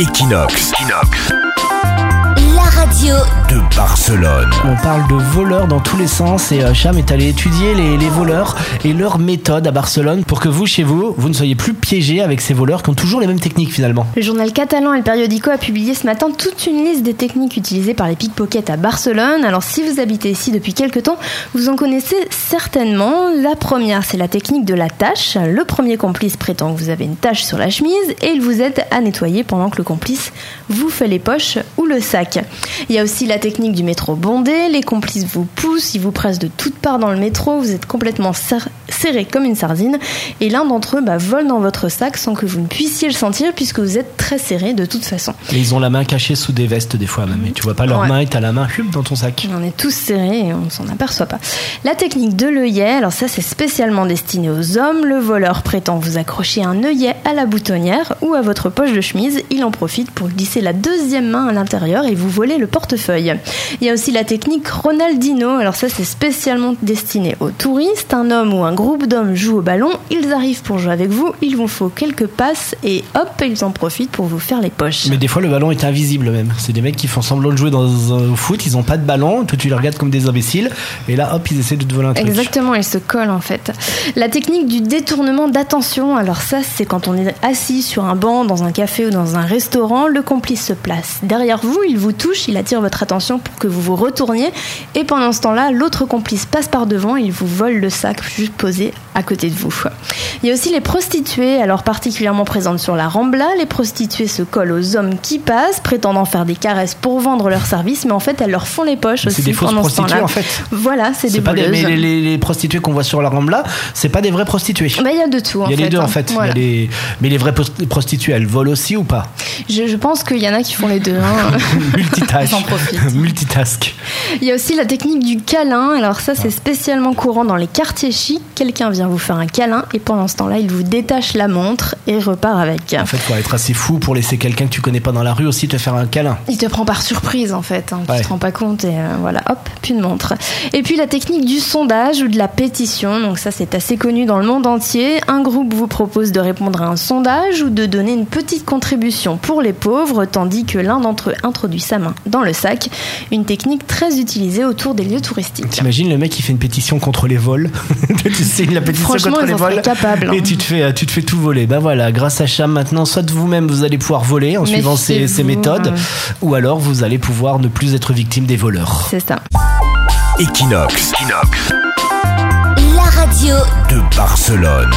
Equinox. La radio de Barcelone. On parle de voleurs dans tous les sens et euh, Cham est allé étudier les, les voleurs et leurs méthodes à Barcelone pour que vous, chez vous, vous ne soyez plus piégés avec ces voleurs qui ont toujours les mêmes techniques finalement. Le journal catalan El Periódico a publié ce matin toute une liste des techniques utilisées par les pickpockets à Barcelone. Alors si vous habitez ici depuis quelques temps, vous en connaissez certainement. La première, c'est la technique de la tâche. Le premier complice prétend que vous avez une tâche sur la chemise et il vous aide à nettoyer pendant que le complice vous fait les poches ou le sac. Il y a aussi la technique du métro bondé. Les complices vous poussent, ils vous pressent de toutes parts dans le métro. Vous êtes complètement serré comme une sardine. Et l'un d'entre eux bah, vole dans votre sac sans que vous ne puissiez le sentir puisque vous êtes très serré de toute façon. Et ils ont la main cachée sous des vestes des fois même. Et tu vois pas leur Ouais. main et t'as la main hup, dans ton sac. On est tous serrés et on s'en aperçoit pas. La technique de l'œillet, alors ça c'est spécialement destiné aux hommes. Le voleur prétend vous accrocher un œillet à la boutonnière ou à votre poche de chemise. Il en profite pour glisser la deuxième main à l'intérieur et vous voler le portefeuille. Il y a aussi la technique Ronaldinho. Alors ça c'est spécialement destiné aux touristes. Un homme ou un groupe d'hommes joue au ballon. Ils arrivent pour jouer avec vous. Il vous faut quelques passes et hop, ils en profitent pour vous faire les poches. Mais des fois le ballon est invisible même. C'est des mecs qui font semblant de jouer dans un foot, ils ont pas de ballon, toi tu les regardes comme des imbéciles et là hop ils essaient de te voler un truc. Exactement, il se colle en fait. La technique du détournement d'attention, alors ça c'est quand on est assis sur un banc dans un café ou dans un restaurant, le complice se place derrière vous, il vous touche, il attire votre attention pour que vous vous retourniez et pendant ce temps-là, l'autre complice passe par devant, il vous vole le sac juste posé à côté de vous. Il y a aussi les prostituées, alors particulièrement présentes sur la Rambla, les prostituées se collent aux hommes qui passent, prétendant faire des caresses pour vendre leurs services, mais en fait elles leur font les poches C'est aussi des fausses prostituées en fait. Voilà, c'est des C'est pas des, voleuses. mais les, les- les prostituées qu'on voit sur la Rambla, c'est pas des vraies prostituées. Bah, il y a de tout. Il y a les deux hein. en fait. Il y a Voilà. les- Mais les vraies prostituées, elles volent aussi ou pas? Je, je pense qu'il y en a qui font les deux. hein. Multitask. Il y a aussi la technique du câlin. Alors ça, c'est spécialement courant dans les quartiers chics. Quelqu'un vient vous faire un câlin et pendant ce temps-là, il vous détache la montre et repart avec. En fait, faut être assez fou pour laisser quelqu'un que tu connais pas dans la rue aussi te faire un câlin. Il te prend par surprise en fait, hein. tu Ouais. te rends pas compte et euh, voilà, hop, puis une montre. Et puis la technique du sondage ou de la pétition, donc ça c'est assez connu dans le monde entier. Un groupe vous propose de répondre à un sondage ou de donner une petite contribution pour les pauvres, tandis que l'un d'entre eux introduit sa main dans le sac. Une technique très utilisée autour des lieux touristiques. T'imagines le mec qui fait une pétition contre les vols? Signes la pétition Franchement, contre ils les vols capables, hein. et tu te fais tu te fais tout voler. Ben voilà, grâce à Cham maintenant, soit vous-même vous allez pouvoir voler en suivant ces, méthodes, euh. ou alors vous allez pouvoir ne plus être victime des voleurs. C'est ça. Equinox. La radio de Barcelone.